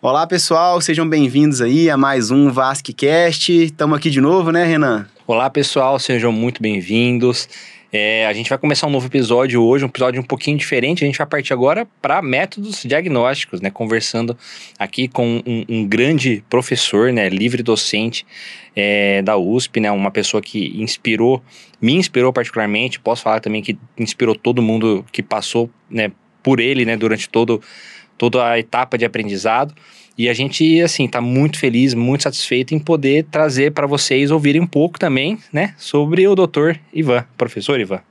Olá, pessoal, sejam bem-vindos aí a mais um VasqueCast. Estamos aqui de novo, né, Renan? Olá, pessoal, sejam muito bem-vindos. É, a gente vai começar um novo episódio hoje, um episódio um pouquinho diferente. A gente vai partir agora para métodos diagnósticos, né? Conversando aqui com um, um grande professor, né? Livre docente é, da USP, né? Uma pessoa que inspirou, me inspirou particularmente. Posso falar também que inspirou todo mundo que passou, né? Por ele, né? Durante todo toda a etapa de aprendizado. E a gente, assim, está muito feliz, muito satisfeito em poder trazer para vocês ouvirem um pouco também, né, sobre o doutor Ivan, professor Ivan.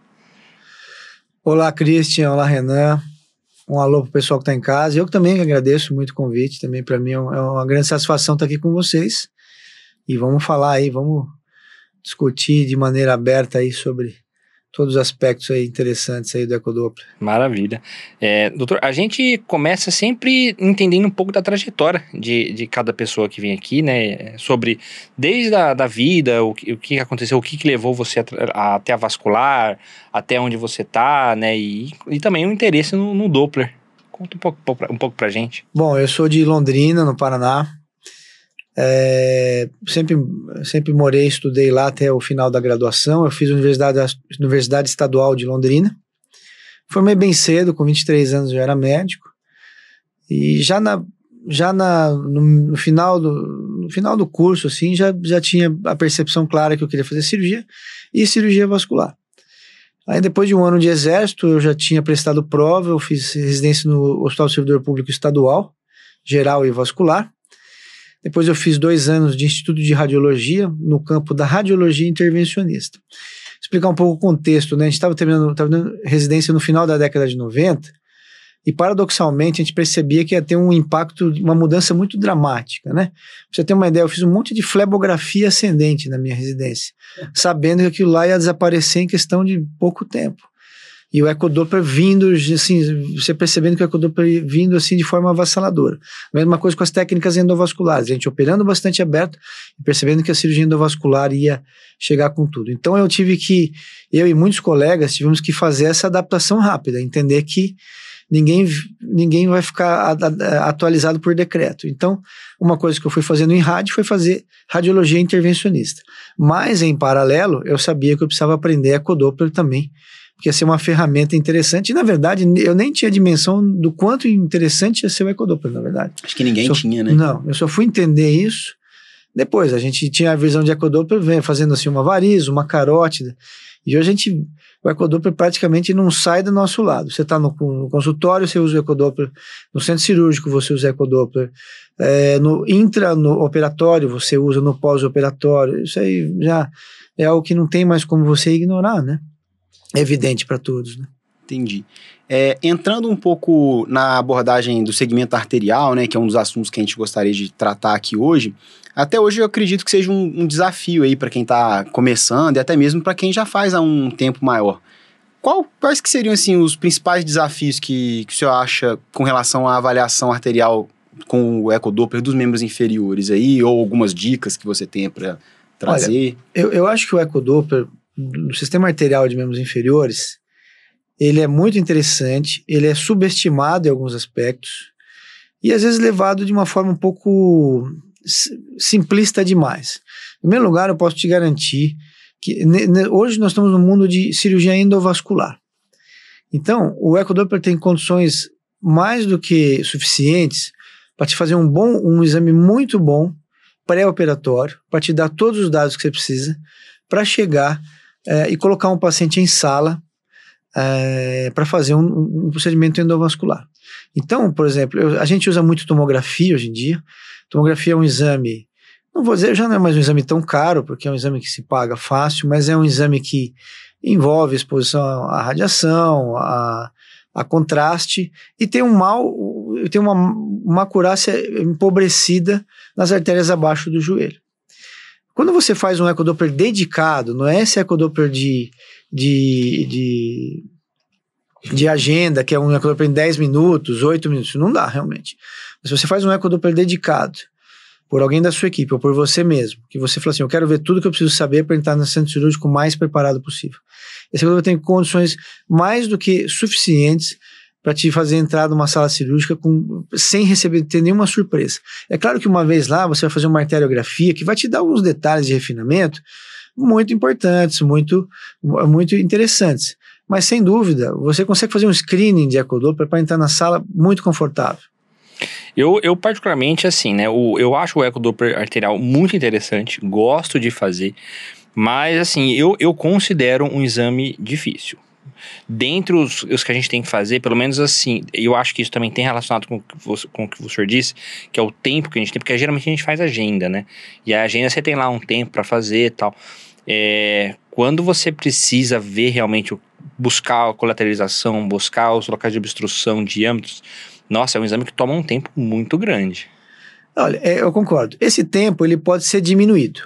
Olá, Christian. Olá, Renan. Um alô pro pessoal que está em casa. Eu também agradeço muito o convite. Também para mim é, é uma grande satisfação estar aqui com vocês. E vamos falar aí, vamos discutir de maneira aberta aí sobre todos os aspectos aí interessantes aí do ecodoppler. Maravilha. É, doutor, a gente começa sempre entendendo um pouco da trajetória de, de cada pessoa que vem aqui, né? Sobre desde a da vida, o, o que aconteceu, o que, que levou você a, a, até a vascular, até onde você tá, né? E, e também o interesse no, no Doppler. Conta um pouco, um pouco pra gente. Bom, eu sou de Londrina, no Paraná. É, sempre, sempre morei, estudei lá até o final da graduação. Eu fiz a Universidade, Universidade Estadual de Londrina. Formei bem cedo, com 23 anos já era médico. E já, na, já na, no, no, final do, no final do curso, assim, já, já tinha a percepção clara que eu queria fazer cirurgia e cirurgia vascular. Aí depois de um ano de exército, eu já tinha prestado prova, eu fiz residência no Hospital Servidor Público Estadual, geral e vascular. Depois eu fiz dois anos de Instituto de Radiologia no campo da radiologia intervencionista. Explicar um pouco o contexto, né? A gente estava terminando, terminando residência no final da década de 90 e paradoxalmente a gente percebia que ia ter um impacto, uma mudança muito dramática, né? Pra você ter uma ideia, eu fiz um monte de flebografia ascendente na minha residência, sabendo que aquilo lá ia desaparecer em questão de pouco tempo. E o ecodoppler vindo, assim, você percebendo que o ecodoppler vindo assim de forma avassaladora. Mesma coisa com as técnicas endovasculares, a gente operando bastante aberto e percebendo que a cirurgia endovascular ia chegar com tudo. Então eu tive que, eu e muitos colegas tivemos que fazer essa adaptação rápida, entender que ninguém, ninguém vai ficar atualizado por decreto. Então, uma coisa que eu fui fazendo em rádio foi fazer radiologia intervencionista. Mas, em paralelo, eu sabia que eu precisava aprender ecodoppler também, que ia ser uma ferramenta interessante. E, na verdade, eu nem tinha dimensão do quanto interessante ia ser o ecodoppler, na verdade. Acho que ninguém só, tinha, né? Não, eu só fui entender isso depois. A gente tinha a visão de ecodoppler fazendo assim uma variz, uma carótida. E hoje a gente, o ecodoppler praticamente não sai do nosso lado. Você está no, no, consultório, você usa o ecodoppler. No centro cirúrgico, você usa o ecodoppler. É, no intra, no operatório, você usa no pós-operatório. Isso aí já é algo que não tem mais como você ignorar, né? Evidente para todos. Né? Entendi. É, entrando um pouco na abordagem do segmento arterial, né, que é um dos assuntos que a gente gostaria de tratar aqui hoje, até hoje eu acredito que seja um, um desafio aí para quem está começando e até mesmo para quem já faz há um tempo maior. Qual, quais que seriam assim os principais desafios que, que o senhor acha com relação à avaliação arterial com o ecodoppler dos membros inferiores aí, ou algumas dicas que você tenha para trazer? Olha, eu, eu acho que o ecodoppler do sistema arterial de membros inferiores, ele é muito interessante, ele é subestimado em alguns aspectos e às vezes levado de uma forma um pouco simplista demais. Em primeiro lugar, eu posso te garantir que hoje nós estamos no mundo de cirurgia endovascular. Então, o ecodoppler tem condições mais do que suficientes para te fazer um bom, um exame muito bom pré-operatório, para te dar todos os dados que você precisa para chegar é, e colocar um paciente em sala é, para fazer um, um, procedimento endovascular. Então, por exemplo, eu, a gente usa muito tomografia hoje em dia. Tomografia é um exame, não vou dizer, já não é mais um exame tão caro, porque é um exame que se paga fácil, mas é um exame que envolve exposição à radiação, a, a contraste, e tem um mal, tem uma, uma acurácia empobrecida nas artérias abaixo do joelho. Quando você faz um ecodoppler dedicado, não é esse ecodoppler de, de, de, de agenda, que é um ecodoppler em 10 minutos, 8 minutos, não dá realmente. Mas se você faz um ecodoppler dedicado, por alguém da sua equipe ou por você mesmo, que você fala assim, eu quero ver tudo que eu preciso saber para entrar no centro cirúrgico o mais preparado possível. Esse equador tem condições mais do que suficientes para te fazer entrar numa sala cirúrgica com, sem receber ter nenhuma surpresa. É claro que uma vez lá você vai fazer uma arteriografia que vai te dar alguns detalhes de refinamento muito importantes, muito, muito interessantes. Mas sem dúvida, você consegue fazer um screening de ecodoppler para entrar na sala muito confortável. Eu, eu particularmente, assim, né, o, eu acho o ecodoppler arterial muito interessante, gosto de fazer, mas, assim, eu, eu considero um exame difícil. Dentre os, os, que a gente tem que fazer, pelo menos assim, eu acho que isso também tem relacionado com, com o que o senhor disse, que é o tempo que a gente tem, porque geralmente a gente faz agenda, né? E a agenda você tem lá um tempo para fazer e tal. É, quando você precisa ver realmente, buscar a colateralização, buscar os locais de obstrução, diâmetros, nossa, é um exame que toma um tempo muito grande. Olha, é, eu concordo. Esse tempo ele pode ser diminuído.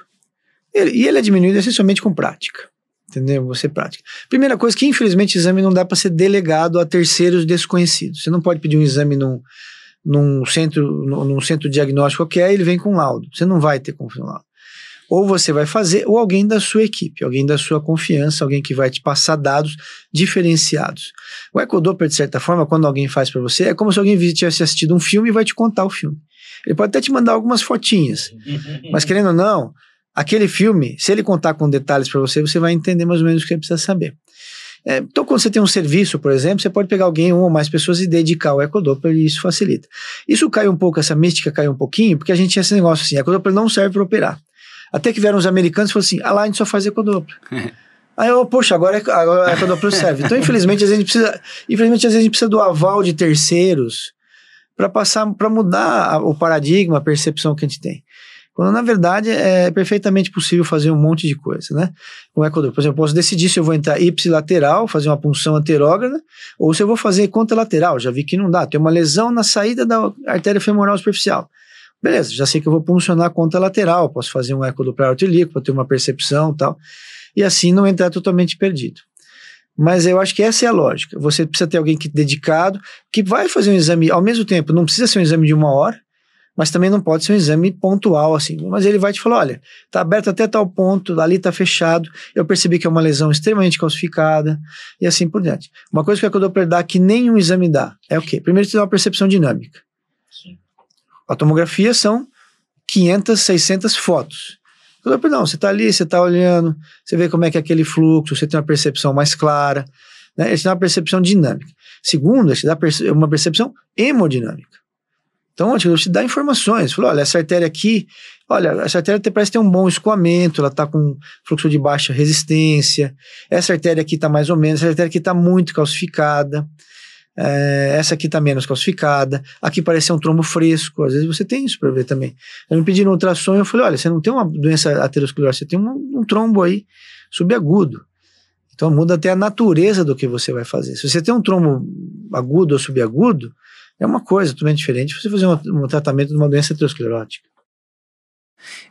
Ele, e ele é diminuído essencialmente com prática. Entendeu? Você prática. Primeira coisa que, infelizmente, exame não dá para ser delegado a terceiros desconhecidos. Você não pode pedir um exame num, num centro, num centro diagnóstico qualquer, ele vem com laudo. Você não vai ter confiança laudo. Ou você vai fazer, ou alguém da sua equipe, alguém da sua confiança, alguém que vai te passar dados diferenciados. O ecodoppler, de certa forma, quando alguém faz para você, é como se alguém tivesse assistido um filme e vai te contar o filme. Ele pode até te mandar algumas fotinhas, mas querendo ou não, aquele filme, se ele contar com detalhes para você, você vai entender mais ou menos o que você precisa saber. É, então, quando você tem um serviço, por exemplo, você pode pegar alguém, uma ou mais pessoas e dedicar o ecodoppler e isso facilita. Isso cai um pouco, essa mística cai um pouquinho, porque a gente tinha esse negócio assim, ecodoppler não serve para operar. Até que vieram os americanos e falaram assim, ah lá, a gente só faz ecodoppler. Aí eu, poxa, agora, é, agora a ecodoppler serve. Então, infelizmente, às vezes a gente precisa, infelizmente, às vezes a gente precisa do aval de terceiros para passar, para mudar o paradigma, a percepção que a gente tem. Quando na verdade é perfeitamente possível fazer um monte de coisa, né? Com ecodoppler, por exemplo, eu posso decidir se eu vou entrar ipsilateral, fazer uma punção anterógrada, ou se eu vou fazer contralateral. Já vi que não dá. Tem uma lesão na saída da artéria femoral superficial. Beleza, já sei que eu vou puncionar contralateral, posso fazer um ecodoppler artilíaco para ter uma percepção e tal, e assim não entrar totalmente perdido. Mas eu acho que essa é a lógica. Você precisa ter alguém que dedicado, que vai fazer um exame ao mesmo tempo, não precisa ser um exame de uma hora, mas também não pode ser um exame pontual, assim. Mas ele vai te falar: olha, tá aberto até tal ponto, ali tá fechado, eu percebi que é uma lesão extremamente calcificada, e assim por diante. Uma coisa que a Codoppler dá que nenhum exame dá é o quê? Primeiro, te dá uma percepção dinâmica. Sim. A tomografia são 500, 600 fotos. Codoppler não, você tá ali, você tá olhando, você vê como é que é aquele fluxo, você tem uma percepção mais clara, né? Ele te dá uma percepção dinâmica. Segundo, ele te dá uma percepção hemodinâmica. Então, eu te dá informações. Falou, olha, essa artéria aqui, olha, essa artéria parece ter um bom escoamento, ela está com fluxo de baixa resistência. Essa artéria aqui está mais ou menos, essa artéria aqui está muito calcificada. É, essa aqui está menos calcificada. Aqui parece um trombo fresco. Às vezes você tem isso para ver também. Eu me pediram ultrassom e eu falei: olha, você não tem uma doença aterosclerótica, você tem um, um trombo aí subagudo. Então muda até a natureza do que você vai fazer. Se você tem um trombo agudo ou subagudo, é uma coisa totalmente diferente você fazer um, um tratamento de uma doença aterosclerótica.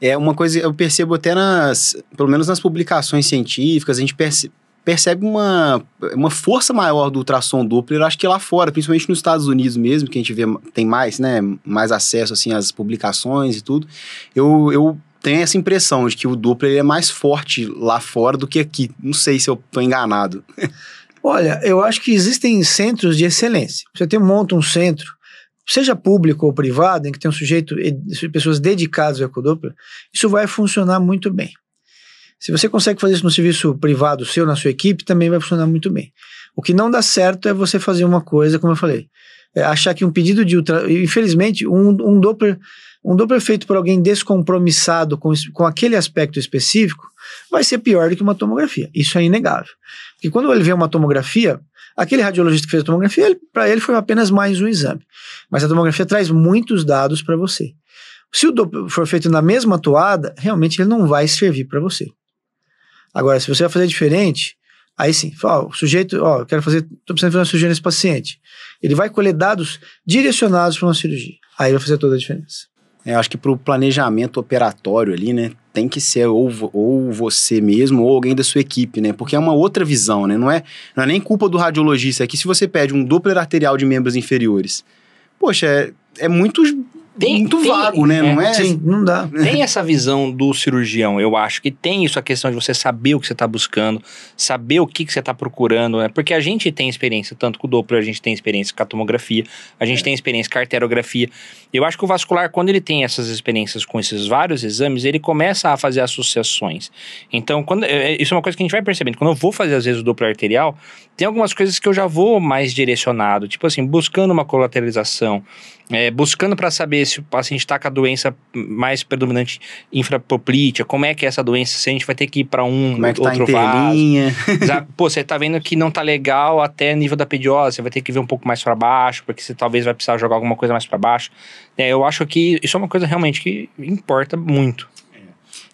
É uma coisa, eu percebo até nas, pelo menos nas publicações científicas, a gente perce, percebe uma, uma força maior do ultrassom Doppler, acho que lá fora, principalmente nos Estados Unidos mesmo, que a gente vê, tem mais, né, mais acesso, assim, às publicações e tudo, eu, eu tenho essa impressão de que o Doppler é mais forte lá fora do que aqui, não sei se eu estou enganado. Olha, eu acho que existem centros de excelência. Você tem, monta um centro, seja público ou privado, em que tem um sujeito, pessoas dedicadas ao ecodoppler, isso vai funcionar muito bem. Se você consegue fazer isso no serviço privado seu, na sua equipe, também vai funcionar muito bem. O que não dá certo é você fazer uma coisa, como eu falei, é achar que um pedido de ultra... Infelizmente, um, um Doppler um Doppler feito por alguém descompromissado com, com aquele aspecto específico vai ser pior do que uma tomografia. Isso é inegável. Porque quando ele vê uma tomografia, aquele radiologista que fez a tomografia, para ele foi apenas mais um exame. Mas a tomografia traz muitos dados para você. Se o Doppler for feito na mesma toada, realmente ele não vai servir para você. Agora, se você vai fazer diferente, aí sim, ó, o sujeito, ó, eu quero fazer, estou precisando fazer uma cirurgia nesse paciente. Ele vai colher dados direcionados para uma cirurgia. Aí vai fazer toda a diferença. É, acho que para o planejamento operatório ali, né, tem que ser ou, ou você mesmo ou alguém da sua equipe, né? Porque é uma outra visão, né? Não é, não é nem culpa do radiologista. É que se você pede um Doppler arterial de membros inferiores, poxa, é, é muito Tem- muito tem- vago, né? Não é, é? Sim, não dá. Tem essa visão do cirurgião, eu acho que tem isso, a questão de você saber o que você está buscando, saber o que, que você está procurando, né? Porque a gente tem experiência, tanto com o Doppler, a gente tem experiência com a tomografia, a gente tem experiência com a arteriografia. Eu acho que o vascular, quando ele tem essas experiências com esses vários exames, ele começa a fazer associações. Então, quando, é, isso é uma coisa que a gente vai percebendo. Quando eu vou fazer, às vezes, o Doppler arterial, tem algumas coisas que eu já vou mais direcionado, tipo assim, buscando uma colateralização, é, buscando para saber se o paciente está com a doença mais predominante infrapoplítea, como é que é essa doença, se a gente vai ter que ir para um Como é que tá outro vaso. interlinha? Exa- Pô, você tá vendo que não tá legal até nível da pediose, você vai ter que ver um pouco mais para baixo, porque você talvez vai precisar jogar alguma coisa mais para baixo. É, eu acho que isso é uma coisa realmente que importa muito.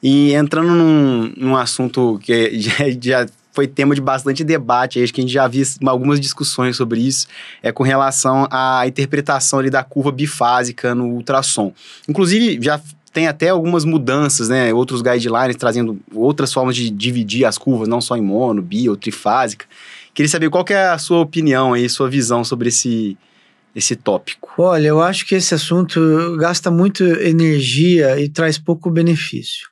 E entrando num, num assunto que já, já foi tema de bastante debate, acho que a gente já viu algumas discussões sobre isso, é com relação à interpretação ali da curva bifásica no ultrassom. Inclusive, já tem até algumas mudanças, né? Outros guidelines trazendo outras formas de dividir as curvas, não só em mono, bi ou trifásica. Queria saber qual que é a sua opinião aí, sua visão sobre esse, esse tópico. Olha, eu acho que esse assunto gasta muito energia e traz pouco benefício.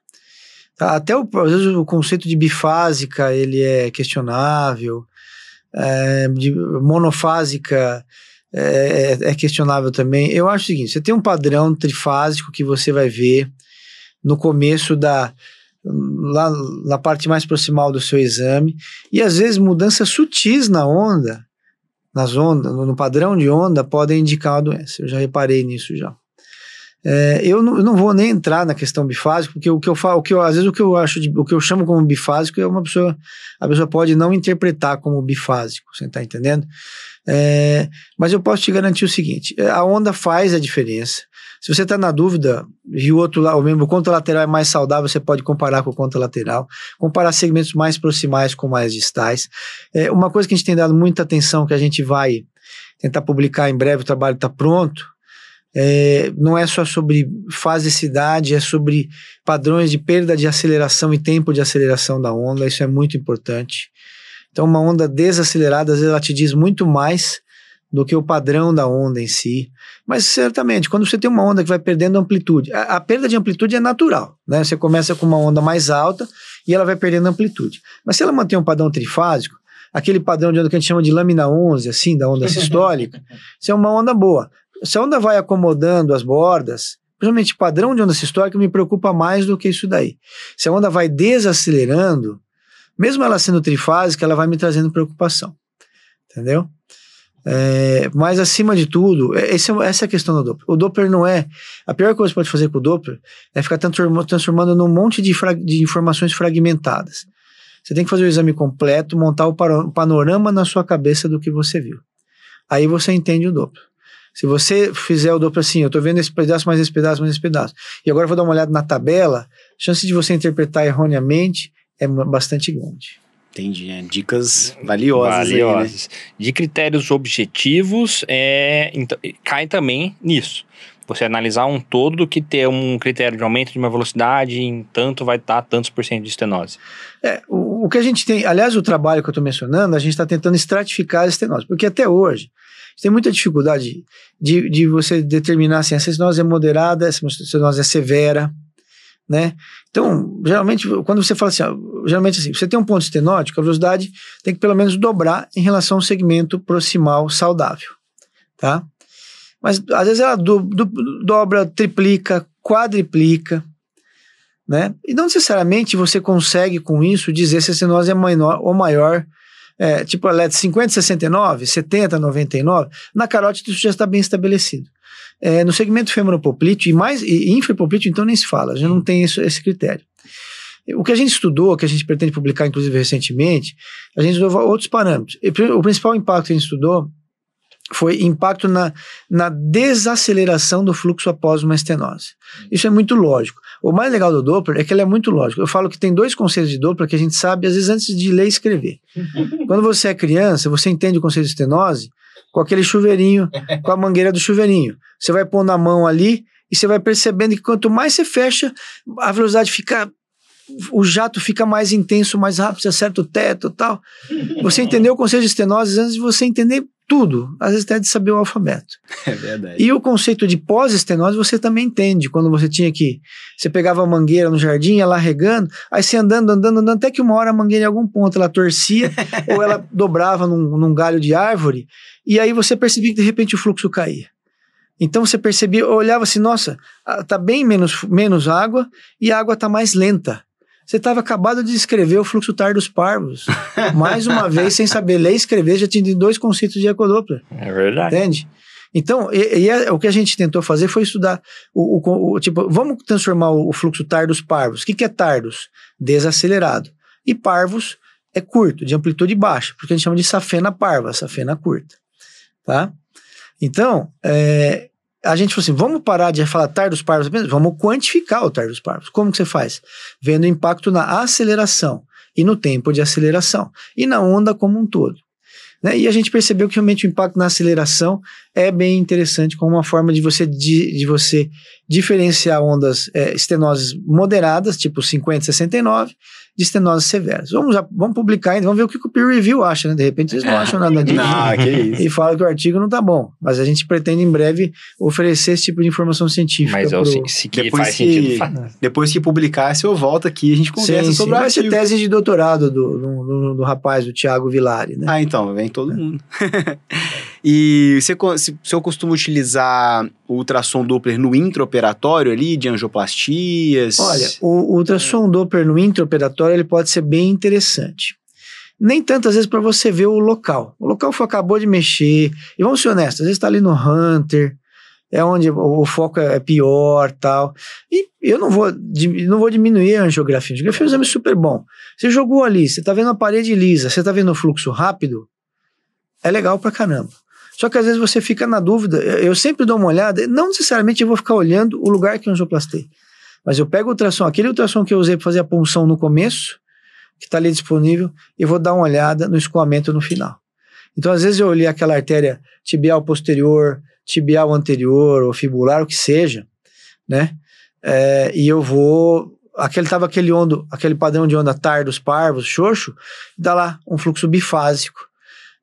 Tá? Até o, às vezes o conceito de bifásica ele é questionável, é, de monofásica é, é questionável também. Eu acho o seguinte: você tem um padrão trifásico que você vai ver no começo da lá na parte mais proximal do seu exame e às vezes mudanças sutis na onda nas ondas, no padrão de onda, podem indicar uma doença. Eu já reparei nisso já. É, eu, não, eu não vou nem entrar na questão bifásica, porque o que eu falo, o que eu, às vezes o que eu acho, de, o que eu chamo como bifásico é uma pessoa, a pessoa pode não interpretar como bifásico, você está entendendo? É, mas eu posso te garantir o seguinte: a onda faz a diferença. Se você está na dúvida e o outro o membro contralateral é mais saudável, você pode comparar com o contralateral, comparar segmentos mais proximais com mais distais. É, uma coisa que a gente tem dado muita atenção, que a gente vai tentar publicar em breve, o trabalho está pronto, é, não é só sobre fasicidade, é sobre padrões de perda de aceleração e tempo de aceleração da onda, isso é muito importante. Então, uma onda desacelerada, às vezes, ela te diz muito mais do que o padrão da onda em si. Mas certamente, quando você tem uma onda que vai perdendo amplitude, a, a, perda de amplitude é natural, né? Você começa com uma onda mais alta e ela vai perdendo amplitude. Mas se ela mantém um padrão trifásico, aquele padrão de onda que a gente chama de lâmina 11, assim, da onda sistólica, isso é uma onda boa. Se a onda vai acomodando as bordas, principalmente padrão de onda sistólica me preocupa mais do que isso daí. Se a onda vai desacelerando, mesmo ela sendo trifásica, ela vai me trazendo preocupação. Entendeu? É, mas acima de tudo, esse, essa é a questão do Doppler. O Doppler não é. A pior coisa que você pode fazer com o Doppler é ficar transformando, transformando num monte de, fra, de informações fragmentadas. Você tem que fazer o exame completo, montar o panorama na sua cabeça do que você viu. Aí você entende o Doppler. Se você fizer o Doppler assim, eu estou vendo esse pedaço, mais esse pedaço, mais esse pedaço, e agora eu vou dar uma olhada na tabela, a chance de você interpretar erroneamente é bastante grande. Entendi, é, dicas valiosas. Valiosas. Aí, né? De critérios objetivos, é, então, cai também nisso. Você analisar um todo do que ter um critério de aumento de uma velocidade em tanto vai estar tantos por cento de estenose. É, o, o, que a gente tem, aliás, o trabalho que eu estou mencionando, a gente está tentando estratificar a estenose, porque até hoje tem muita dificuldade de, de você determinar se essa estenose é moderada, essa estenose é severa, né? Então, geralmente, quando você fala assim, geralmente assim, você tem um ponto estenótico, a velocidade tem que pelo menos dobrar em relação ao segmento proximal saudável, tá? Mas às vezes ela do, do, dobra, triplica, quadriplica, né? E não necessariamente você consegue com isso dizer se a estenose é menor ou maior, é, tipo ela é de 50, 69, 70, 99, na carótida isso já está bem estabelecido. É, no segmento femoropoplíteo e mais e infrapoplíteo, então nem se fala, já não tem isso, esse critério. O que a gente estudou, que a gente pretende publicar, inclusive recentemente, a gente estudou outros parâmetros. O principal impacto que a gente estudou foi impacto na, na desaceleração do fluxo após uma estenose. Isso é muito lógico. O mais legal do Doppler é que ele é muito lógico. Eu falo que tem dois conceitos de Doppler que a gente sabe, às vezes, antes de ler e escrever. Quando você é criança, você entende o conceito de estenose com aquele chuveirinho, com a mangueira do chuveirinho. Você vai pôr na mão ali e você vai percebendo que quanto mais você fecha, a velocidade fica. O jato fica mais intenso, mais rápido, você acerta o teto e tal. Você entendeu o conceito de estenose antes de você entender tudo, às vezes até de saber o alfabeto. É verdade. E o conceito de pós-estenose você também entende, quando você tinha que, você pegava a mangueira no jardim, ia lá regando, aí você andando, andando, andando, até que uma hora a mangueira em algum ponto ela torcia, ou ela dobrava num, num galho de árvore, e aí você percebia que de repente o fluxo caía. Então você percebia, olhava assim, nossa, ah, tá bem menos, menos água e a água tá mais lenta. Você estava acabado de escrever o fluxo tar dos parvos. Mais uma vez, sem saber ler e escrever, já tinha dois conceitos de ecodoppler. É verdade. Entende? Então, e, e é, o que a gente tentou fazer foi estudar o, o, o tipo, vamos transformar o, o, fluxo tar dos parvos. O que, que é tardos? Desacelerado. E parvos é curto, de amplitude baixa, porque a gente chama de safena parva, safena curta. Tá? Então, é, a gente falou assim, vamos parar de falar tardos parvos apenas, vamos quantificar o tardos parvos. Como que você faz? Vendo o impacto na aceleração e no tempo de aceleração e na onda como um todo. Né? E a gente percebeu que realmente o impacto na aceleração é bem interessante como uma forma de você, de, de você diferenciar ondas é, estenoses moderadas, tipo 50, 69, de estenoses severas. Vamos, vamos publicar ainda, vamos ver o que o peer review acha, né? De repente eles não acham nada disso. não, que isso. E fala que o artigo não tá bom. Mas a gente pretende em breve oferecer esse tipo de informação científica. Mas pro... se, se que Depois faz que- sentido, faz. Depois que publicar, se eu volto aqui, a gente conversa Sim, sim. sobre o Vai ser tese de doutorado do, do, do- do rapaz, do Thiago Vilari, né? Ah, então, vem todo mundo. e se, se eu costumo utilizar o ultrassom Doppler no intraoperatório ali, de angioplastias. Olha, o, o ultrassom Doppler no intraoperatório ele pode ser bem interessante. Nem tantas vezes para você ver o local. O local foi, acabou de mexer. E vamos ser honestos, às vezes está ali no Hunter, é onde o, o foco é pior tal. E eu não vou, não vou diminuir a angiografia. A angiografia é um exame super bom. Você jogou ali, você está vendo a parede lisa, você está vendo o fluxo rápido, é legal pra caramba. Só que às vezes você fica na dúvida. Eu sempre dou uma olhada, não necessariamente eu vou ficar olhando o lugar que eu angioplastei. Mas eu pego o ultrassom, aquele ultrassom que eu usei para fazer a punção no começo, que está ali disponível, e vou dar uma olhada no escoamento no final. Então, às vezes, eu olhei aquela artéria tibial posterior, tibial anterior, ou fibular, o que seja, né? É, e eu vou. Aquele tava aquele ondo, aquele padrão de onda tardos, parvos, xoxo, dá lá um fluxo bifásico.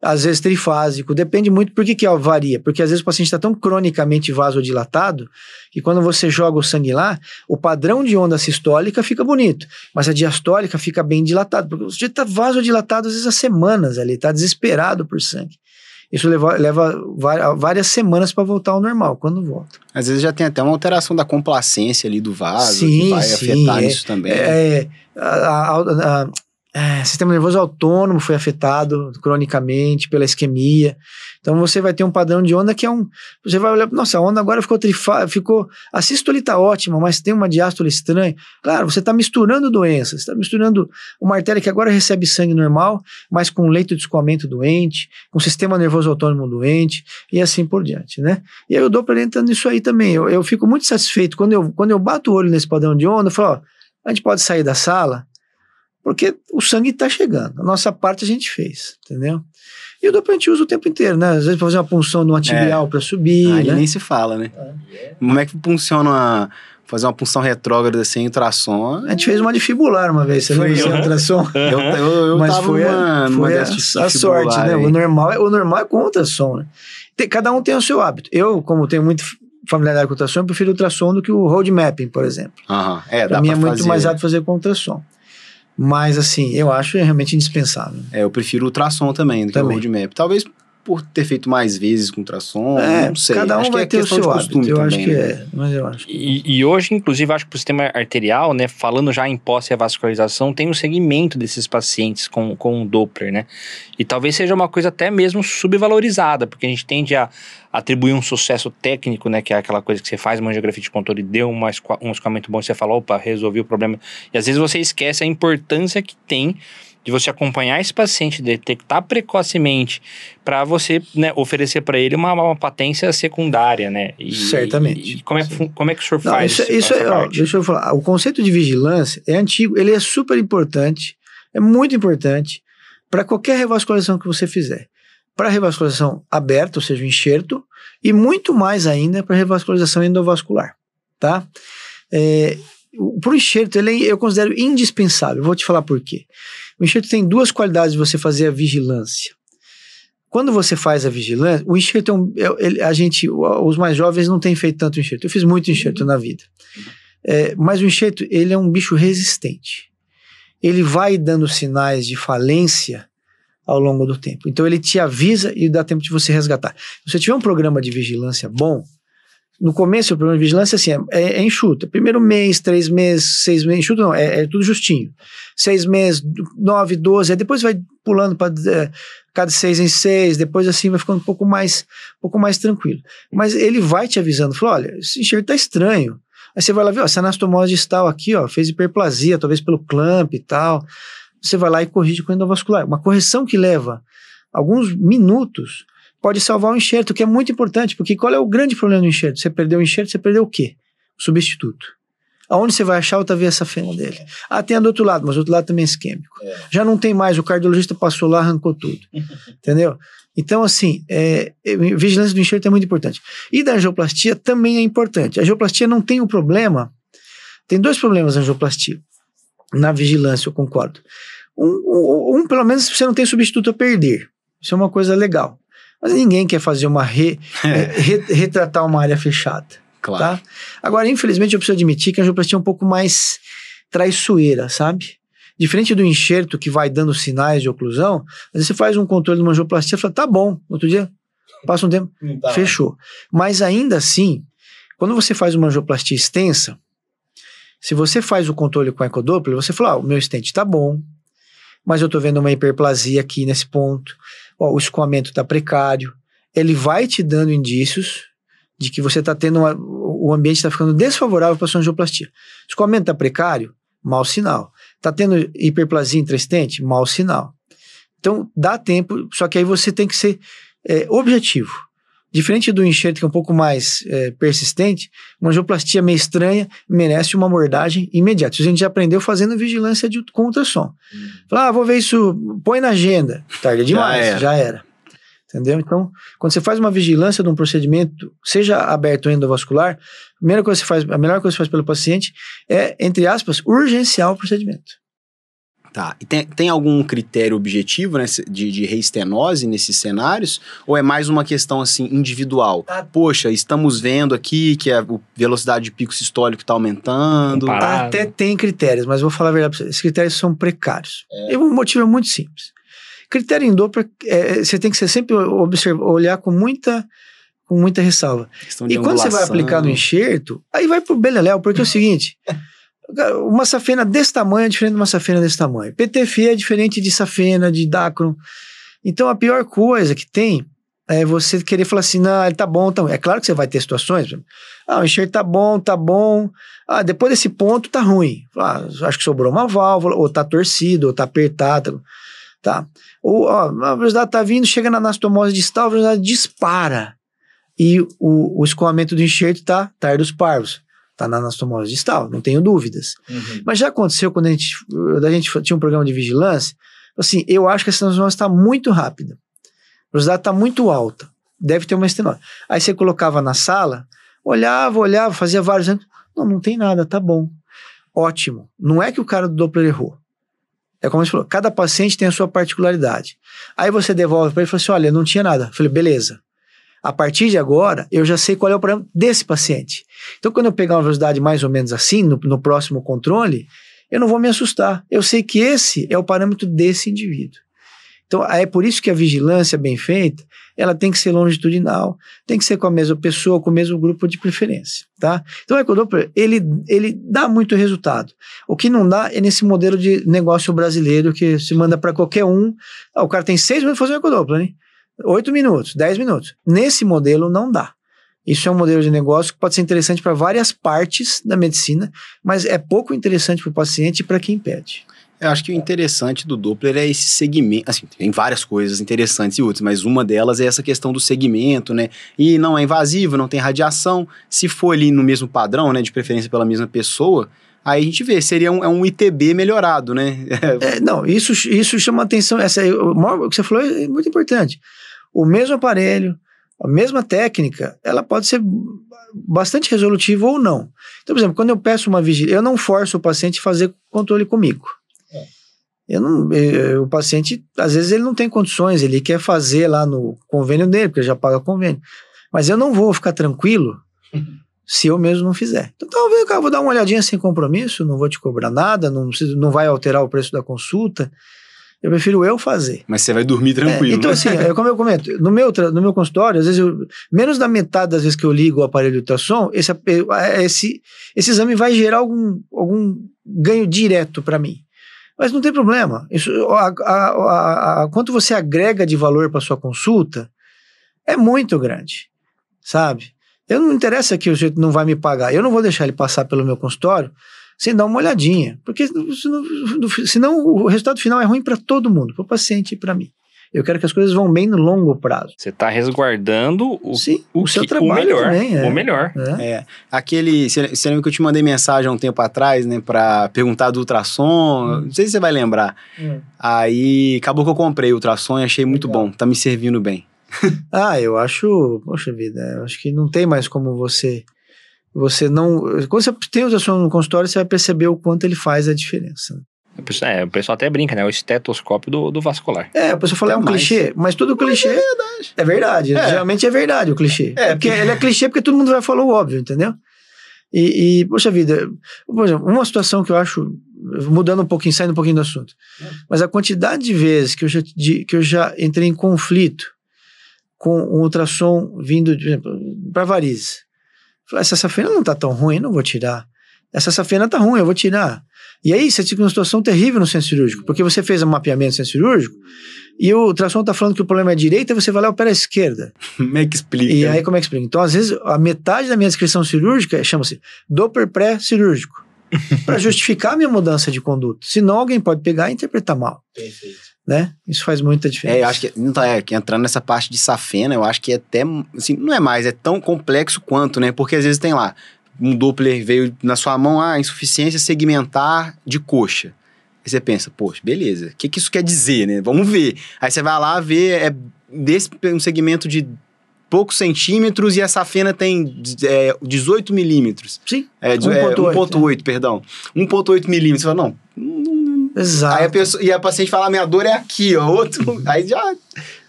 Às vezes trifásico, depende muito por que, que varia. Porque às vezes o paciente está tão cronicamente vasodilatado que quando você joga o sangue lá, o padrão de onda sistólica fica bonito, mas a diastólica fica bem dilatado, porque o sujeito está vasodilatado às vezes há semanas ali, está desesperado por sangue. Isso leva, leva va- várias semanas para voltar ao normal, quando volta. Às vezes já tem até uma alteração da complacência ali do vaso, Sim, que vai sim, afetar é- nisso também. É, a- a- a- a- é, sistema nervoso autônomo foi afetado cronicamente pela isquemia. Então você vai ter um padrão de onda que é um. Você vai olhar, nossa, a onda agora ficou trifa, ficou. A sístole está ótima, mas tem uma diástole estranha. Claro, você está misturando doenças, está misturando uma artéria que agora recebe sangue normal, mas com leito de escoamento doente, com sistema nervoso autônomo doente, e assim por diante, né? E aí eu dou para entra nisso aí também. Eu, eu fico muito satisfeito quando eu, quando eu bato o olho nesse padrão de onda, eu falo, ó, a gente pode sair da sala, porque o sangue está chegando. A nossa parte a gente fez, entendeu? E o doping a gente usa o tempo inteiro, né? Às vezes pra fazer uma punção de uma tibial para subir, Aí né? nem se fala, né? Como é que funciona uma- fazer uma punção retrógrada sem ultrassom? A gente fez uma de fibular uma vez, você Foi lembra? Sem ultrassom. Eu, eu, eu Mas foi, numa, a, numa foi a, a sorte, né? aí. O normal, é- o normal é com ultrassom, né? Tem- cada um tem o seu hábito. Eu, como tenho muito familiaridade com ultrassom, eu prefiro ultrassom do que o road mapping, por exemplo. Aham, É, Pra dá mim pra é muito fazer. mais rápido fazer com ultrassom. Mas, assim, eu acho realmente indispensável. É, eu prefiro ultrassom também do que Também. o roadmap. Talvez por ter feito mais vezes com ultrassom, é, não sei. cada um acho vai que é ter o questão seu de hábito. Eu também, acho que né? é, mas eu acho. E, e hoje, inclusive, acho que pro sistema arterial, né, falando já em pós-revascularização, tem um segmento desses pacientes com, com o Doppler, né? E talvez seja uma coisa até mesmo subvalorizada, porque a gente tende a atribuir um sucesso técnico, né, que é aquela coisa que você faz uma angiografia de controle, deu uma, um escoamento bom, você fala, opa, resolvi o problema. E às vezes você esquece a importância que tem de você acompanhar esse paciente, detectar precocemente, para você né, oferecer para ele uma, uma patência secundária, né? E- Certamente. e como, é, como é que o senhor Não, faz isso, esse- isso é, ó, deixa eu falar. O conceito de vigilância é antigo, ele é super importante, é muito importante para qualquer revascularização que você fizer. Para revascularização aberta, ou seja, o enxerto, e muito mais ainda para revascularização endovascular, tá? É, para o enxerto, ele é- eu considero indispensável. Vou te falar por quê. O enxerto tem duas qualidades de você fazer a vigilância. Quando você faz a vigilância, o enxerto é um, é- ele- a gente, os mais jovens não têm feito tanto enxerto. Eu fiz muito enxerto na vida. É, mas o enxerto, ele é um bicho resistente. Ele vai dando sinais de falência ao longo do tempo. Então ele te avisa e dá tempo de você resgatar. Se você tiver um programa de vigilância bom, no começo o programa de vigilância assim, é, é, é enxuto. Primeiro mês, três meses, seis meses, enxuto não, é, é tudo justinho. Seis meses, nove, doze, aí depois vai pulando para cada seis em seis, depois assim vai ficando um pouco mais, um pouco mais tranquilo. Mas ele vai te avisando, falou, olha, esse enxerto tá estranho. Aí você vai lá ver, ó, essa anastomose distal aqui, ó, fez hiperplasia, talvez pelo clamp e tal. Você vai lá e corrige com endovascular. Uma correção que leva alguns minutos pode salvar o enxerto, que é muito importante, porque qual é o grande problema do enxerto? Você perdeu o enxerto, você perdeu o quê? O substituto. Aonde você vai achar outra via safena dele? Ah, tem a do outro lado, mas o outro lado também é isquêmico. Já não tem mais, o cardiologista passou lá, arrancou tudo. Entendeu? Então, assim, é, é, vigilância do enxerto é muito importante. E da angioplastia também é importante. A angioplastia não tem o problema. Tem dois problemas na angioplastia. Na vigilância, eu concordo. Um, um, um, pelo menos, você não tem substituto a perder. Isso é uma coisa legal. Mas ninguém quer fazer uma re, é, re, retratar uma área fechada. Claro. Tá? Agora, infelizmente, eu preciso admitir que a angioplastia é um pouco mais traiçoeira, sabe? Diferente do enxerto que vai dando sinais de oclusão, às vezes você faz um controle de uma angioplastia e fala, tá bom, outro dia, passa um tempo, Tá. fechou. Mas ainda assim, quando você faz uma angioplastia extensa, se você faz o controle com ecodoppler, você fala, ah, o meu stent tá bom, mas eu tô vendo uma hiperplasia aqui nesse ponto, ó, o escoamento tá precário, ele vai te dando indícios de que você tá tendo uma, o ambiente está ficando desfavorável para sua angioplastia. Escoamento está precário, mau sinal. Está tendo hiperplasia intrastente, mau sinal. Então dá tempo, só que aí você tem que ser é, objetivo. Diferente do enxerto que é um pouco mais é, persistente, uma angioplastia meio estranha merece uma abordagem imediata. Isso a gente já aprendeu fazendo vigilância de, com ultrassom. Hum. Fala, ah, vou ver isso, põe na agenda. Tarde demais, era. já era. Entendeu? Então, quando você faz uma vigilância de um procedimento, seja aberto ou endovascular, a, primeira coisa que você faz, a melhor coisa que você faz pelo paciente é, entre aspas, urgenciar o procedimento. Tá. E tem, tem algum critério objetivo né, de, de reestenose nesses cenários? Ou é mais uma questão assim individual? Ah. Poxa, estamos vendo aqui que a o- velocidade de pico sistólico está aumentando. Comparado. Até tem critérios, mas vou falar a verdade pra você. Esses critérios são precários. É. E o motivo é muito simples. Critério em Doppler, é, você tem que ser sempre observar, olhar com muita, com muita ressalva. E quando você vai aplicar no enxerto, aí vai pro beleléu, porque é o seguinte: uma safena desse tamanho é diferente de uma safena desse tamanho. PTFE é diferente de safena, de Dacron. Então a pior coisa que tem é você querer falar assim: não, ele tá bom, tá bom. É claro que você vai ter situações. Ah, o enxerto tá bom, tá bom. Ah, depois desse ponto tá ruim. Ah, acho que sobrou uma válvula, ou tá torcido, ou tá apertado. Tá. Ou ó, a velocidade tá vindo, chega na anastomose distal, a velocidade dispara e o, o escoamento do enxerto está tardos parvos. Está na anastomose distal, não tenho dúvidas. Uhum. Mas já aconteceu quando a gente, a gente tinha um programa de vigilância, assim, eu acho que essa anastomose está muito rápida. A velocidade está muito alta. Deve ter uma estenose. Aí você colocava na sala, olhava, olhava, fazia vários anos. Não, não tem nada, tá bom. Ótimo. Não é que o cara do Doppler errou. É como você falou, cada paciente tem a sua particularidade. Aí você devolve para ele e fala assim: olha, não tinha nada. Eu falei, beleza. A partir de agora, eu já sei qual é o problema desse paciente. Então, quando eu pegar uma velocidade mais ou menos assim, no, no próximo controle, eu não vou me assustar. Eu sei que esse é o parâmetro desse indivíduo. Então, é por isso que a vigilância bem feita, ela tem que ser longitudinal, tem que ser com a mesma pessoa, com o mesmo grupo de preferência, tá? Então, o ecodoppler, ele, ele dá muito resultado. O que não dá é nesse modelo de negócio brasileiro que se manda para qualquer um. Ah, o cara tem seis minutos para fazer um ecodoppler, né? Oito minutos, dez minutos. Nesse modelo não dá. Isso é um modelo de negócio que pode ser interessante para várias partes da medicina, mas é pouco interessante para o paciente e para quem pede. Eu acho que o interessante do Doppler é esse segmento. Assim, tem várias coisas interessantes e outras, mas uma delas é essa questão do segmento, né? E não é invasivo, não tem radiação. Se for ali no mesmo padrão, né? De preferência pela mesma pessoa, aí a gente vê, seria um, é um ITB melhorado, né? É, não, isso, isso chama atenção. Essa, é o, o que você falou é muito importante. O mesmo aparelho, a mesma técnica, ela pode ser bastante resolutiva ou não. Então, por exemplo, quando eu peço uma vigília, eu não forço o paciente a fazer controle comigo. Eu não, eu, o paciente, às vezes, ele não tem condições, ele quer fazer lá no convênio dele, porque ele já paga convênio. Mas eu não vou ficar tranquilo se eu mesmo não fizer. Então, talvez, cara, vou dar uma olhadinha sem compromisso, não vou te cobrar nada, não, não vai alterar o preço da consulta. Eu prefiro eu fazer. Mas você vai dormir tranquilo. É, então, né? assim, é, como eu comento, no meu, no meu consultório, às vezes, eu, menos da metade das vezes que eu ligo o aparelho de ultrassom, esse, esse, esse exame vai gerar algum, algum ganho direto para mim. Mas não tem problema. Isso, a, a, a, quanto você agrega de valor para sua consulta é muito grande, sabe? Eu não interessa que o sujeito não vai me pagar. Eu não vou deixar ele passar pelo meu consultório sem dar uma olhadinha, porque senão, senão o resultado final é ruim para todo mundo, para o paciente e para mim. Eu quero que as coisas vão bem no longo prazo. Você está resguardando o, Sim, o, o seu que, trabalho o melhor. também, é. O melhor. É. É, aquele. Você lembra que eu te mandei mensagem há um tempo atrás, né, pra perguntar do ultrassom? Hum. Não sei se você vai lembrar. Hum. Aí acabou que eu comprei o ultrassom e achei muito Legal. bom, tá me servindo bem. Ah, eu acho, poxa vida, eu acho que não tem mais como você você não, quando você tem o ultrassom no consultório, você vai perceber o quanto ele faz a diferença. O pessoal, é, o pessoal até brinca, né? O estetoscópio do, do vascular. É, a pessoa fala é um Mas- clichê, mas todo clichê é verdade. É verdade, É. geralmente é verdade o clichê. É, É, porque ele é clichê porque todo mundo vai falar o óbvio, entendeu? E, e, poxa vida, por exemplo, uma situação que eu acho, mudando um pouquinho, saindo um pouquinho do assunto, mas a quantidade de vezes que eu já, de- que eu já entrei em conflito com um ultrassom vindo, para varizes. Falei, essa safena não tá tão ruim, não vou tirar. Essa safena tá ruim, eu vou tirar. E aí você fica numa situação terrível no centro cirúrgico, porque você fez um mapeamento no centro cirúrgico e o ultrassom tá falando que o problema é a direita, você vai lá e opera a esquerda. Como é que explica? E aí como é que explica? Então, às vezes, a metade da minha descrição cirúrgica chama-se Doppler pré-cirúrgico, para justificar a minha mudança de conduta. Senão alguém pode pegar e interpretar mal, né? Isso faz muita diferença. É, eu acho que, não tá, é, que entrando nessa parte de safena, eu acho que é até, assim, não é mais, é tão complexo quanto, né? Porque às vezes tem lá, um Doppler veio na sua mão, ah, insuficiência segmentar de coxa. Aí você pensa, poxa, beleza, o que, que isso quer dizer, né? Vamos ver. Aí você vai lá ver, é desse um segmento de poucos centímetros e a safena tem é, 18 milímetros. Sim, É, de- é, 1.8, 1.8, perdão. 1.8 milímetros. Você fala, não, exato. Aí a pessoa, e a paciente fala, minha dor é aqui, ó. Outro, aí já,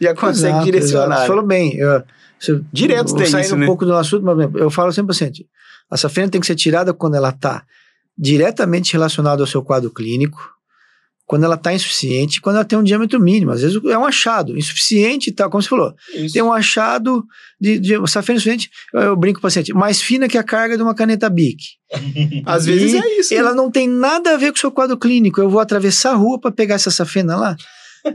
já consegue Exato, direcionar. exato. Falou bem. Eu, Direto eu, tem saindo isso, um né? pouco do assunto, mas eu falo sempre assim, a safena tem que ser tirada quando ela está diretamente relacionada ao seu quadro clínico, quando ela está insuficiente, quando ela tem um diâmetro mínimo. Às vezes é um achado, insuficiente e tal, como você falou. Tem um achado de, de safena insuficiente, eu, eu brinco com o paciente, mais fina que a carga de uma caneta Bic. Às vezes é isso. né? Ela não tem nada a ver com o seu quadro clínico. Eu vou atravessar a rua para pegar essa safena lá?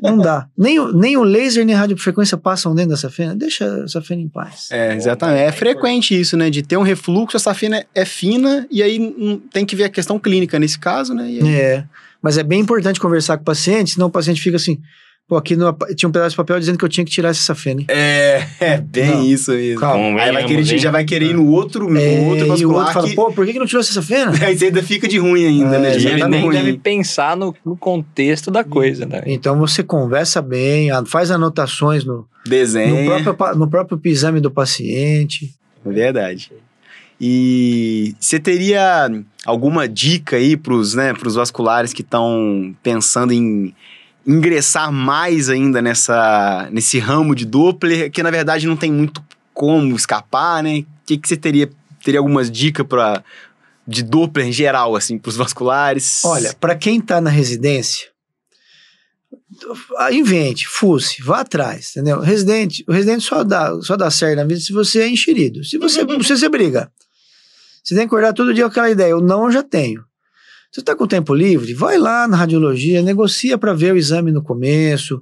Não dá. Nem, o- nem o laser nem a radiofrequência passam dentro da safena. Deixa a safena em paz. É, exatamente. É frequente isso, né? De ter um refluxo, a safena é fina, e aí hum, tem que ver a questão clínica nesse caso, né? Aí- É. Mas é bem importante conversar com o paciente, senão o paciente fica assim. Pô, aqui no, tinha um pedaço de papel dizendo que eu tinha que tirar essa safena. hein? É, é bem Não. isso mesmo. Calma. Aí vai querer, já vai querer ir no outro, no É, outro e o vascular outro fala, que... pô, por que, que não tirou essa safena? Aí você ainda fica de ruim ainda, É, né? E De ele tá nem ruim. deve pensar no, no contexto da coisa, né? Então você conversa bem, faz anotações no, no, Desenha. próprio, no próprio exame do paciente. Verdade. E você teria alguma dica aí pros, né, pros vasculares que estão pensando em ingressar mais ainda nessa, nesse ramo de Doppler, que na verdade não tem muito como escapar, né? O que, que você teria, teria algumas dicas para de Doppler em geral, assim, pros vasculares? Olha, para quem está na residência, ah, invente, fuce, vá atrás, entendeu? Residente, o residente só dá, só dá certo na vida se você é enxerido. Se você, se você briga, você tem que acordar todo dia com aquela ideia, eu não já tenho. Você está com tempo livre, vai lá na radiologia, negocia para ver o exame no começo,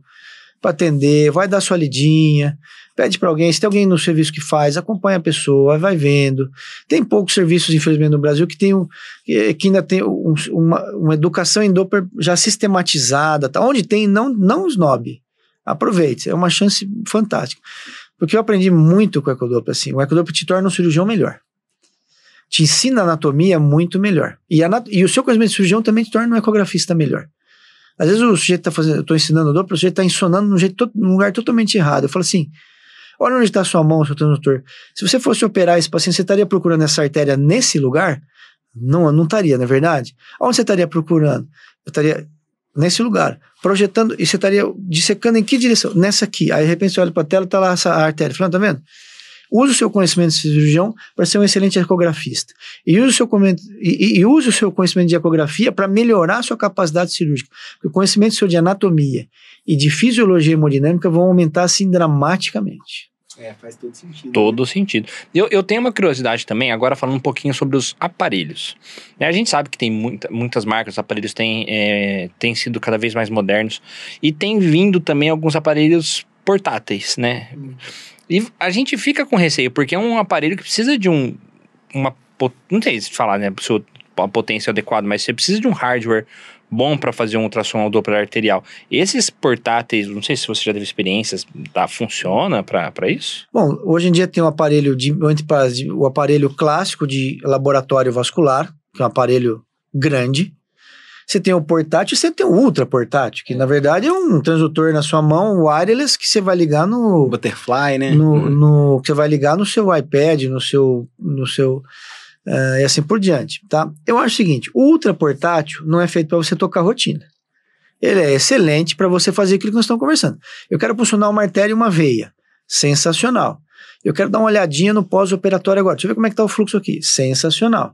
para atender, vai dar sua lidinha, pede para alguém, se tem alguém no serviço que faz, acompanha a pessoa, vai vendo. Tem poucos serviços, infelizmente, no Brasil que tem um, que ainda tem um- uma, uma educação em Doppler já sistematizada, tá? onde tem, não, não snob. Aproveite, é uma chance fantástica. Porque eu aprendi muito com o Ecodoppler, assim, o Ecodoppler te torna um cirurgião melhor. Te ensina anatomia muito melhor. E, e o seu conhecimento de cirurgião também te torna um ecografista melhor. Às vezes o sujeito está fazendo, eu estou ensinando Doppler, o sujeito está ensonando num, jeito, to- num lugar totalmente errado. Eu falo assim, olha onde está sua mão, seu transdutor. Se você fosse operar esse paciente, você estaria procurando essa artéria nesse lugar? Não, não estaria, não é verdade? Onde você estaria procurando? Eu estaria nesse lugar, projetando, e você estaria dissecando em que direção? Nessa aqui. Aí, de repente, você olha para a tela está lá essa artéria. Falando, tá vendo? Use o seu conhecimento de cirurgião para ser um excelente ecografista. E use o seu, e, e use o seu conhecimento de ecografia para melhorar a sua capacidade cirúrgica. Porque o conhecimento seu de anatomia e de fisiologia hemodinâmica vão aumentar assim dramaticamente. É, faz todo sentido. Todo sentido. Eu, eu tenho uma curiosidade também, agora falando um pouquinho sobre os aparelhos. Né, a gente sabe que tem muita, muitas marcas, os aparelhos têm, é, têm sido cada vez mais modernos e tem vindo também alguns aparelhos portáteis, né? Hum. E a gente fica com receio, porque é um aparelho que precisa de um. Uma, não sei se falar, né? A potência adequada, mas você precisa de um hardware bom para fazer um ultrassom Doppler arterial. Esses portáteis, não sei se você já teve experiências, tá, funciona para isso? Bom, hoje em dia tem um aparelho de, o aparelho clássico de laboratório vascular, que é um aparelho grande. Você tem o portátil, você tem o ultra portátil, que na verdade é um transdutor na sua mão, wireless, que você vai ligar no butterfly, né? No, no que você vai ligar no seu iPad, no seu no seu uh, e assim por diante, tá? Eu acho o seguinte, o ultra portátil não é feito para você tocar rotina. Ele é excelente para você fazer aquilo que nós estamos conversando. Eu quero funcionar uma artéria e uma veia. Sensacional. Eu quero dar uma olhadinha no pós-operatório agora. Deixa eu ver como é que está o fluxo aqui. Sensacional.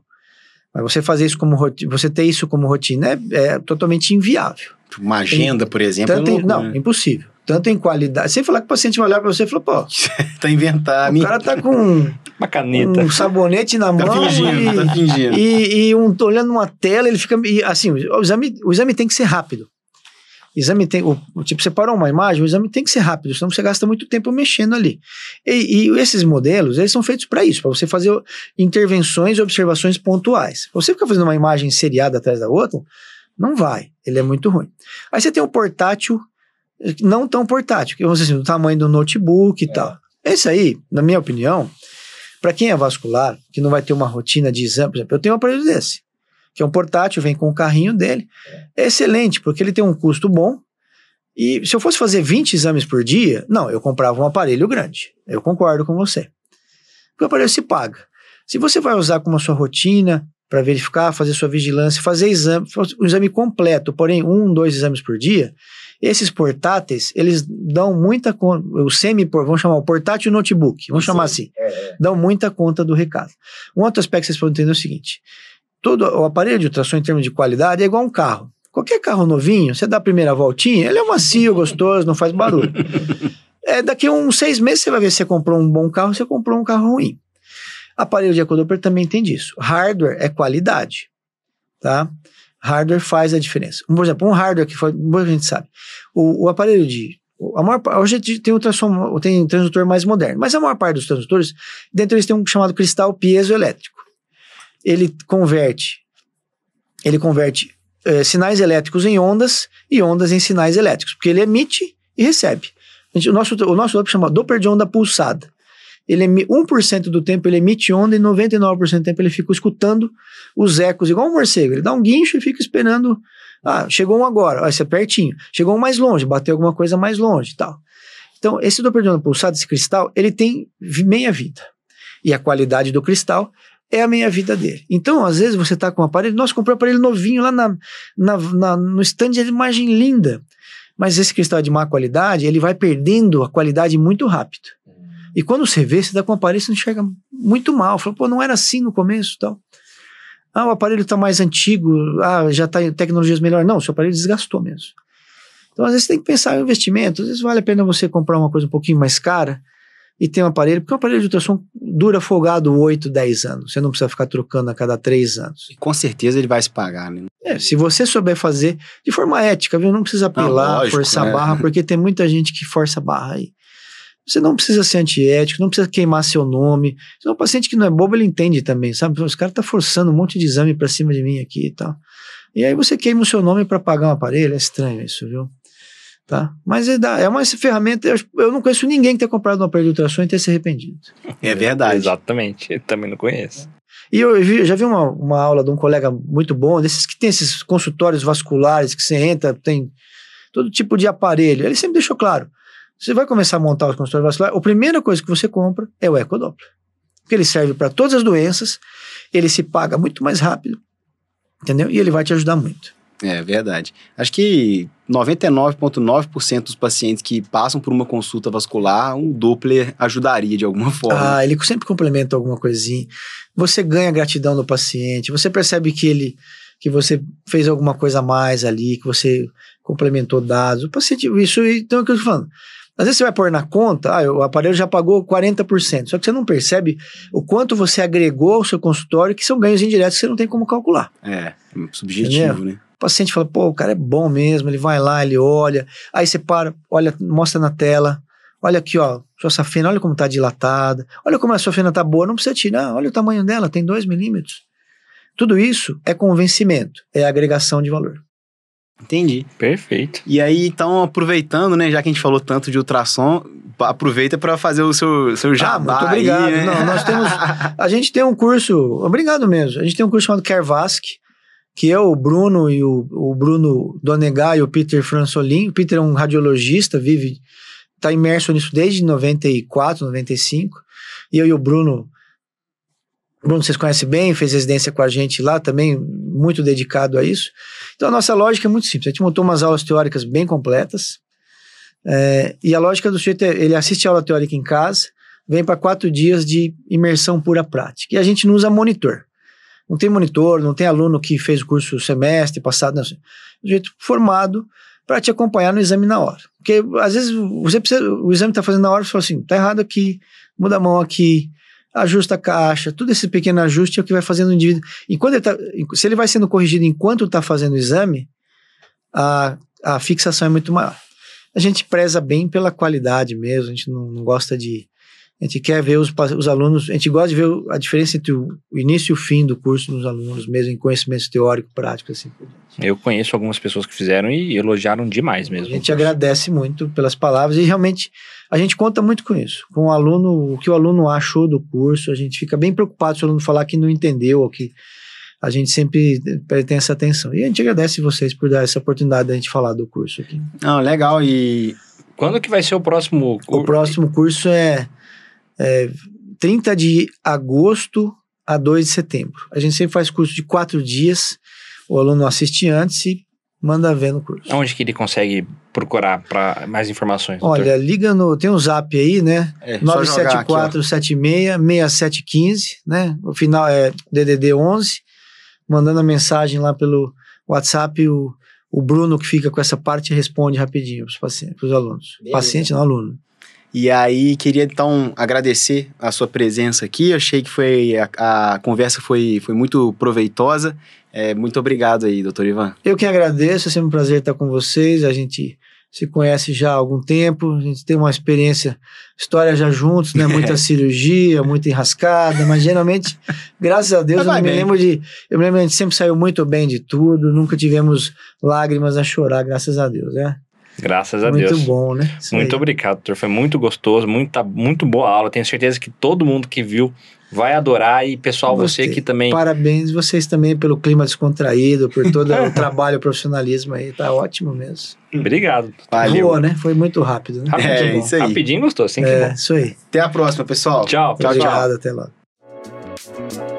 Mas você fazer isso como rotina, você ter isso como rotina é, é totalmente inviável. Uma agenda, por exemplo. Tanto é louco, não, né? impossível tanto em qualidade. Sem falar que o paciente vai olhar para você e falar, pô. tá inventando. O cara tá com. Uma caneta. Um sabonete na tá mão. Fingindo, e, tá fingindo. E, e um, olhando uma tela, ele fica. E, assim, o exame, o exame tem que ser rápido. Exame tem. O, tipo, você parou uma imagem, o exame tem que ser rápido, senão você gasta muito tempo mexendo ali. E, e esses modelos, eles são feitos para isso, para você fazer intervenções e observações pontuais. Você ficar fazendo uma imagem seriada atrás da outra, não vai. Ele é muito ruim. Aí você tem o portátil não tão portátil, que vamos dizer assim, do tamanho do notebook e é. tal. Esse aí, na minha opinião, para quem é vascular, que não vai ter uma rotina de exame, por exemplo, eu tenho um aparelho desse, que é um portátil, vem com o carrinho dele. É. excelente, porque ele tem um custo bom. E se eu fosse fazer 20 exames por dia, não, eu comprava um aparelho grande. Eu concordo com você. Porque o aparelho se paga. Se você vai usar como a sua rotina para verificar, fazer sua vigilância, fazer exame, um exame completo, porém um, dois exames por dia, esses portáteis, eles dão muita conta, o semi, vamos chamar o portátil notebook, vamos chamar assim, é, é. dão muita conta do recado. Um outro aspecto que vocês podem entender é o seguinte, todo o aparelho de ultrassom em termos de qualidade é igual um carro. Qualquer carro novinho, você dá a primeira voltinha, ele é macio, gostoso, não faz barulho. É, daqui a uns seis meses você vai ver se você comprou um bom carro, você comprou um carro ruim. Aparelho de ecodoppler também tem disso. Hardware é qualidade, tá? Hardware faz a diferença. Por exemplo, um hardware que foi, a gente sabe, o, o aparelho de a maior, hoje tem um, transform, tem um transdutor mais moderno, mas a maior parte dos transdutores, dentro eles têm um chamado cristal piezoelétrico. Ele converte, ele converte é, sinais elétricos em ondas e ondas em sinais elétricos, porque ele emite e recebe. Gente, o nosso, o nosso chama Doppler de onda pulsada ele 1% do tempo ele emite onda e 99% do tempo ele fica escutando os ecos, igual um morcego. Ele dá um guincho e fica esperando. Ah, chegou um agora, vai ser é pertinho. Chegou um mais longe, bateu alguma coisa mais longe e tal. Então, esse Doppler de onda pulsada, esse cristal, ele tem meia vida. E a qualidade do cristal é a meia vida dele. Então, às vezes, você está com um aparelho, nossa, comprei um aparelho novinho lá na, na, na no stand de imagem linda. Mas esse cristal de má qualidade, ele vai perdendo a qualidade muito rápido. E quando você vê, você dá com o aparelho, você enxerga muito mal. Fala, pô, não era assim no começo tal. Ah, o aparelho está mais antigo, ah, já está em tecnologias melhores. Não, seu aparelho desgastou mesmo. Então, às vezes, tem que pensar em investimento. Às vezes, vale a pena você comprar uma coisa um pouquinho mais cara e ter um aparelho, porque um aparelho de ultrassom dura folgado 8, 10 anos. Você não precisa ficar trocando a cada 3 anos. E com certeza ele vai se pagar, né? É, se você souber fazer de forma ética, viu? Não precisa apelar, lógico, forçar né? barra, porque tem muita gente que força barra aí. Você não precisa ser antiético, não precisa queimar seu nome. Se um paciente que não é bobo, ele entende também, sabe? Os caras estão tá forçando um monte de exame para cima de mim aqui e tal. E aí você queima o seu nome para pagar um aparelho, é estranho isso, viu? Tá? Mas é, é uma ferramenta. Eu, eu não conheço ninguém que tenha comprado um aparelho de ultrassom e tenha se arrependido. É verdade. Exatamente, eu também não conheço. E eu, vi, já vi uma, uma aula de um colega muito bom, desses que tem esses consultórios vasculares que você entra, tem todo tipo de aparelho. Ele sempre deixou claro: você vai começar a montar os consultórios vasculares, a primeira coisa que você compra é o ecodoppler. Porque ele serve para todas as doenças, ele se paga muito mais rápido, entendeu? E ele vai te ajudar muito. É verdade. Acho que 99,9% dos pacientes que passam por uma consulta vascular, um Doppler ajudaria de alguma forma. Ah, ele sempre complementa alguma coisinha. Você ganha gratidão do paciente, você percebe que ele que você fez alguma coisa a mais ali, que você complementou dados. O paciente, isso então é o que eu tô falando. Às vezes você vai pôr na conta, ah, o aparelho já pagou 40%, só que você não percebe o quanto você agregou ao seu consultório, que são ganhos indiretos que você não tem como calcular. É, subjetivo, Entendeu? né? O paciente fala, pô, o cara é bom mesmo, ele vai lá, ele olha, aí você para, olha, mostra na tela, olha aqui, ó, sua safena, olha como tá dilatada, olha como a sua fena tá boa, não precisa tirar, olha o tamanho dela, tem 2 milímetros. Tudo isso é convencimento, é agregação de valor. Entendi. Perfeito. E aí, então, aproveitando, né, já que a gente falou tanto de ultrassom, aproveita para fazer o seu, seu Ah, jabá muito obrigado. aí, né? Não, nós temos, a gente tem um curso, obrigado mesmo, a gente tem um curso chamado Kervask, que eu, o Bruno e o, o Bruno Donegar e o Peter Fransolin. O Peter é um radiologista, vive, está imerso nisso desde 94, 95. E eu e o Bruno, Bruno vocês conhecem bem, fez residência com a gente lá também, muito dedicado a isso. Então a nossa lógica é muito simples. A gente montou umas aulas teóricas bem completas. é, e a lógica do sujeito é, ele assiste a aula teórica em casa, vem para quatro dias de imersão pura prática. E a gente não usa monitor. Não tem monitor, não tem aluno que fez o curso semestre passado, não. O jeito formado para te acompanhar no exame na hora. Porque às vezes você precisa, o exame está fazendo na hora, você fala assim, tá errado aqui, muda a mão aqui, ajusta a caixa, tudo esse pequeno ajuste é o que vai fazendo o indivíduo. E quando ele tá, se ele vai sendo corrigido enquanto está fazendo o exame, a, a fixação é muito maior. A gente preza bem pela qualidade mesmo, a gente não, não gosta de. A gente quer ver os, os alunos, a gente gosta de ver a diferença entre o, início e o fim do curso nos alunos, mesmo em conhecimento teórico, prático, assim. por diante. Eu conheço algumas pessoas que fizeram e elogiaram demais A mesmo. gente agradece muito pelas palavras e realmente a gente conta muito com isso. Com o aluno, o que o aluno achou do curso, a gente fica bem preocupado se o aluno falar que não entendeu ou que a gente sempre tem essa atenção. E a gente agradece vocês por dar essa oportunidade da gente falar do curso aqui. Não, legal. E Quando que vai ser o próximo O próximo curso é, é 30 de agosto a 2 de setembro. A gente sempre faz curso de quatro dias, o aluno assiste antes e manda ver no curso. Onde que ele consegue procurar para mais informações? doutor? Olha, liga no. Tem um zap aí, né? é, só jogar aqui, ó. 97476-6715, né? O final é DDD 11. Mandando a mensagem lá pelo WhatsApp, o, o Bruno, que fica com essa parte, responde rapidinho para os pacientes, para os alunos. Beleza. Paciente, não aluno. E aí, queria então agradecer a sua presença aqui. Eu achei que foi a, a conversa foi, foi muito proveitosa. É, muito obrigado aí, doutor Ivan. Eu que agradeço, é sempre um prazer estar com vocês. A gente se conhece já há algum tempo, a gente tem uma experiência, história já juntos, né? Muita cirurgia, muita enrascada, mas geralmente, graças a Deus, eu me bem. lembro de. Eu me lembro que a gente sempre saiu muito bem de tudo, nunca tivemos lágrimas a chorar, graças a Deus, né? Graças a muito Deus. bom, né? Isso Muito aí. obrigado, doutor. Foi muito gostoso, muita, muito boa aula. Tenho certeza que todo mundo que viu vai adorar. E, pessoal, você Gostei. aqui também. Parabéns vocês também pelo clima descontraído, por todo o trabalho, o profissionalismo aí, tá ótimo mesmo. Obrigado. Valeu. Boa, né? Foi muito rápido, né? Rapidinho, É, Muito bom. isso aí. Rapidinho gostou, que É, bom. isso aí. Até a próxima, pessoal. Tchau. Tchau, tchau. Obrigado, até logo.